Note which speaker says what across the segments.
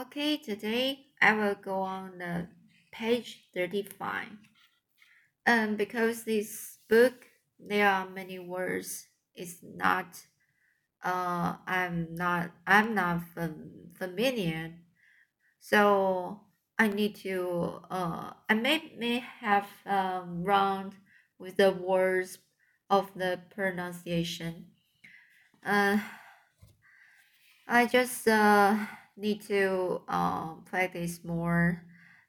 Speaker 1: Okay, today I will go on the page 35. Um, because this book, there are many words. It's not, uh, I'm not, I'm not fam- familiar. So I need to, uh, I may, may have um, wrong with the words of the pronunciation. Uh, I just, uh, need to um, practice more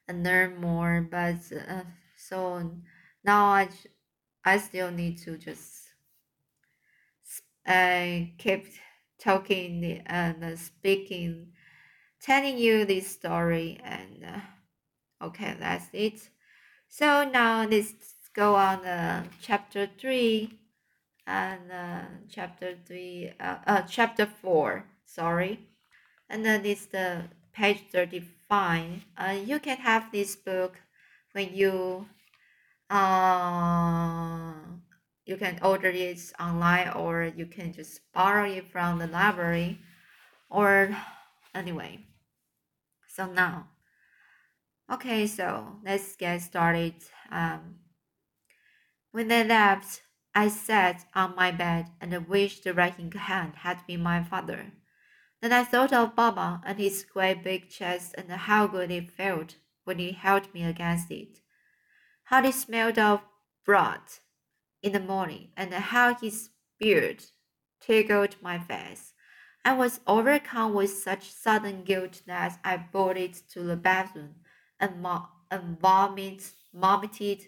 Speaker 1: and learn more. But uh, so now I, I still need to just uh, keep talking and uh, speaking, telling you this story. And uh, okay, that's it. So now let's go on uh, chapter three and uh, chapter three, uh, uh, chapter four. Sorry and then it's the page 35 uh, you can have this book when you uh, you can order it online or you can just borrow it from the library or anyway. So now okay so let's get started. Um, when they left i sat on my bed and wished the writing hand had been my father then I thought of Baba and his great big chest and how good it felt when he held me against it. How it smelled of broth in the morning and how his beard tickled my face. I was overcome with such sudden guilt that I bolted to the bathroom and, mo- and vomit, vomited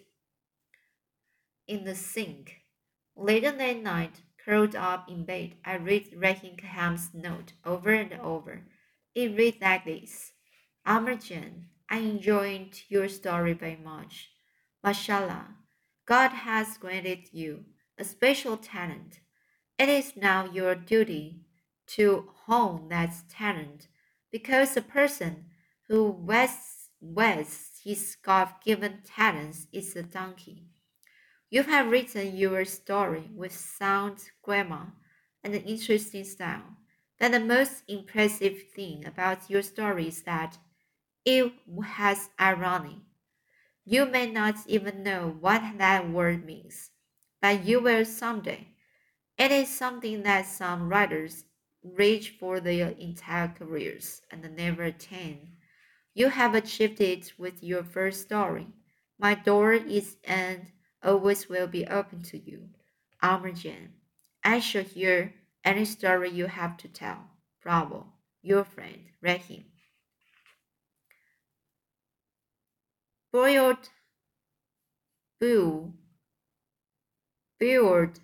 Speaker 1: in the sink. Later that night, Curled up in bed, I read Rahim Khan's note over and over. It read like this Amir jan, I enjoyed your story very much. Mashallah, God has granted you a special talent. It is now your duty to hone that talent because a person who wastes, wastes his God given talents is a donkey. You have written your story with sound grammar and an interesting style. But the most impressive thing about your story is that it has irony. You may not even know what that word means, but you will someday. It is something that some writers reach for their entire careers and never attain. You have achieved it with your first story. My door is an always will be open to you. Amir jan. I shall hear any story you have to tell. Bravo. Your friend, Rahim. Boiled Boo Build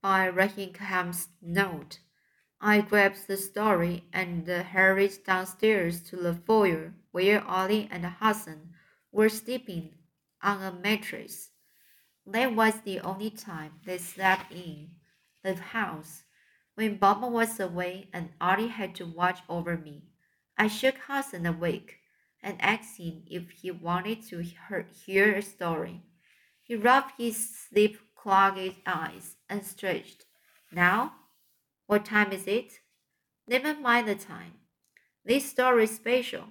Speaker 1: by Rahim's note. I grabbed the story and hurried downstairs to the foyer where Ali and Hassan were sleeping on a mattress. That was the only time they slept in the house. When Baba was away and Ali had to watch over me, I shook Hassan awake and asked him if he wanted to hear a story. He rubbed his sleep-clogged eyes and stretched. Now? What time is it? Never mind the time. This story is special.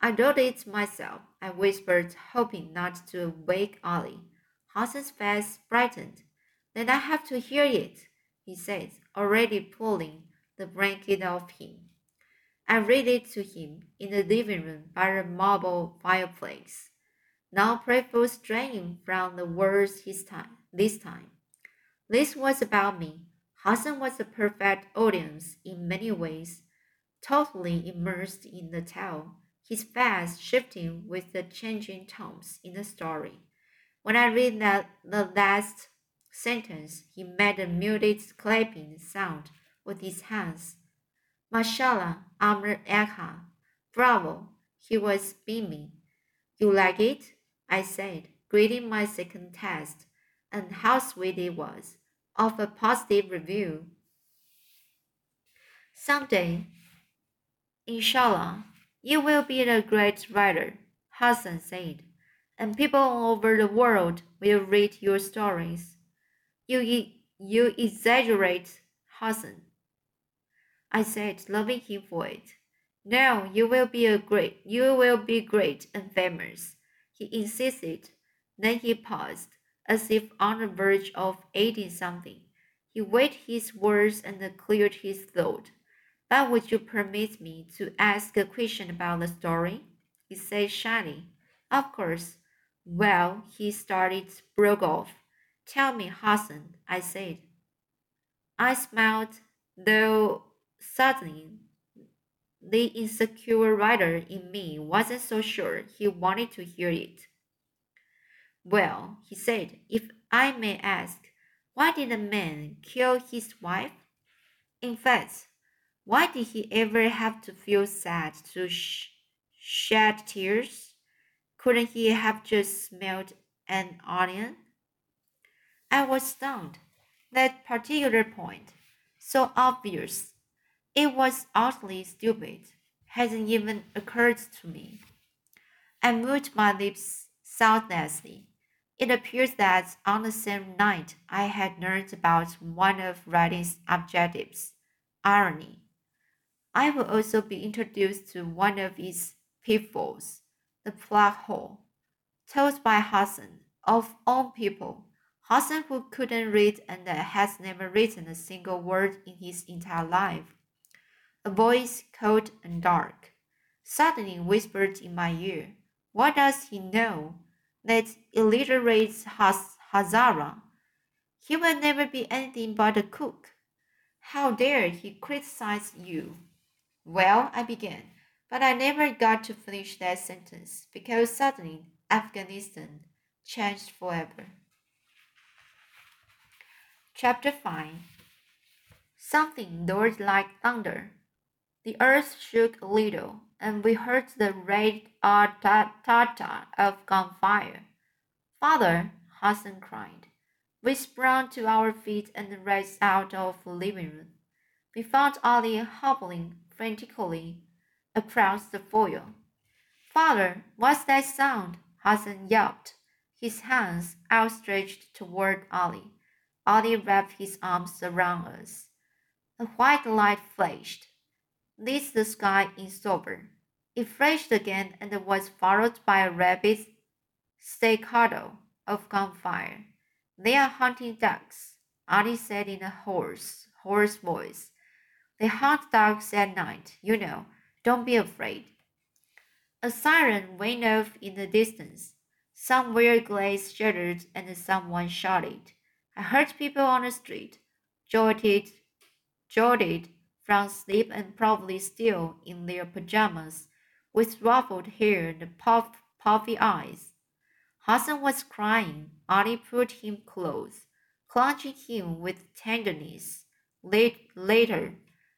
Speaker 1: I wrote it myself, I whispered, hoping not to wake Ali. Hassan's face brightened. Then I have to hear it, he said, already pulling the blanket off him. I read it to him in the living room by the marble fireplace. Now playful straying from the words his time, this time. This was about me. Hassan was a perfect audience in many ways, totally immersed in the tale, his face shifting with the changing tones in the story. When I read that the last sentence, he made a muted clapping sound with his hands. Mashallah, Amir agha. Bravo. He was beaming. You like it? I said, greeting my second test, and how sweet it was, of a positive review. Someday, inshallah, you will be a great writer, Hassan said and people all over the world will read your stories. You, you exaggerate, Hassan. I said, loving him for it. No, you will be a great you will be great and famous, he insisted. Then he paused, as if on the verge of adding something. He weighed his words and cleared his throat. But would you permit me to ask a question about the story? he said shyly. Of course. Well, he started, broke off. Tell me, Hassan, I said. I smiled, though suddenly the insecure writer in me wasn't so sure he wanted to hear it. Well, he said, if I may ask, why did a man kill his wife? In fact, why did he ever have to feel sad to sh shed tears? Couldn't he have just smelled an onion? I was stunned. That particular point, so obvious, it was utterly stupid, hadn't even occurred to me. I moved my lips soundlessly. It appears that on the same night I had learned about one of writing's objectives, irony. I will also be introduced to one of its pitfalls, the plug hole. Told by Hassan, of all people, Hassan who couldn't read and has never written a single word in his entire life. A voice cold and dark suddenly whispered in my ear, What does he know? That illiterate Haz- Hazara. He will never be anything but a cook. How dare he criticize you? Well, I began, but I never got to finish that sentence because suddenly Afghanistan changed forever. Chapter 5 Something roared like thunder. The earth shook a little, and we heard the red ta-ta of gunfire. Father, Hassan cried. We sprang to our feet and raced out of the living room. We found Ali hobbling frantically across the foyer. Father, what's that sound? Hassan yelped, his hands outstretched toward Ali. Ali wrapped his arms around us. A white light flashed. This the sky in sober. It flashed again and was followed by a rapid staccato of gunfire. They are hunting ducks, Ali said in a hoarse, hoarse voice. They hunt ducks at night, you know. Don't be afraid. A siren went off in the distance. Some weird glass shattered and someone shouted. I heard people on the street, jolted, jolted from sleep and probably still in their pajamas, with ruffled hair and puff, puffy eyes. Hassan was crying. Ali pulled him close, clutching him with tenderness. Late, later,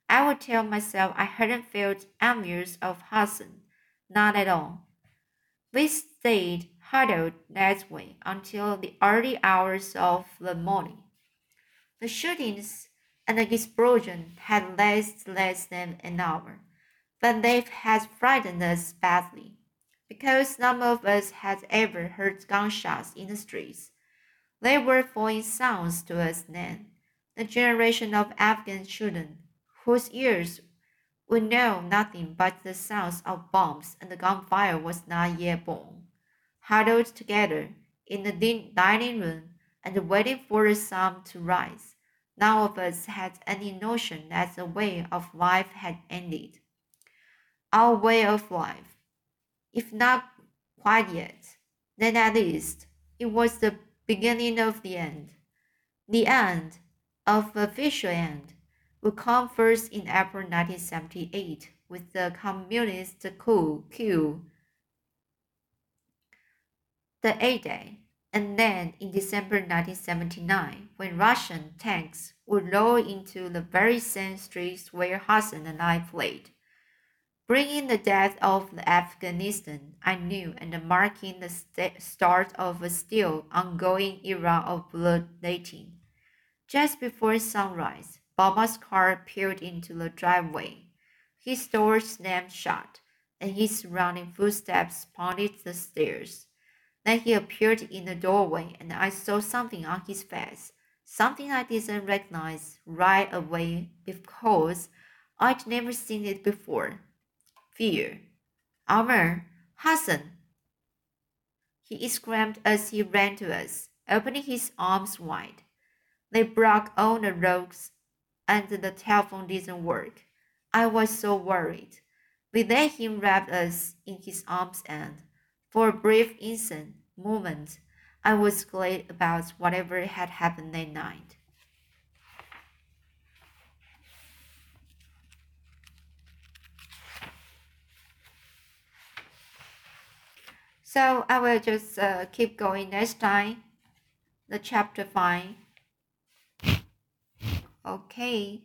Speaker 1: I would tell myself I hadn't felt envious of Hassan, not at all. We stayed huddled that way until the early hours of the morning. The shootings and the explosion had lasted less than an hour, but they had frightened us badly, because none of us had ever heard gunshots in the streets. They were foreign sounds to us then, the generation of Afghan children whose ears would know nothing but the sounds of bombs and the gunfire was not yet born. Huddled together in the dining room and waiting for the sun to rise, none of us had any notion that the way of life had ended. Our way of life, if not quite yet, then at least it was the beginning of the end. The end of official end would come first in April 1978 with the communist coup, coup d'état, and then in December 1979 when Russian tanks would roll into the very same streets where Hassan and I played, bringing the death of the Afghanistan I knew and marking the st start of a still ongoing era of bloodletting. Just before sunrise, Baba's car peeled into the driveway. His door slammed shut, and his surrounding footsteps pounded the stairs. Then he appeared in the doorway, and I saw something on his face, something I didn't recognize right away because I'd never seen it before. fear. Amir, Hassan! He exclaimed as he ran to us, opening his arms wide. They broke all the ropes and the telephone didn't work. I was so worried. We let him wrap us in his arms and, for a brief instant moment, I was glad about whatever had happened that night. So I will just uh, keep going next time. The chapter 5. Okay.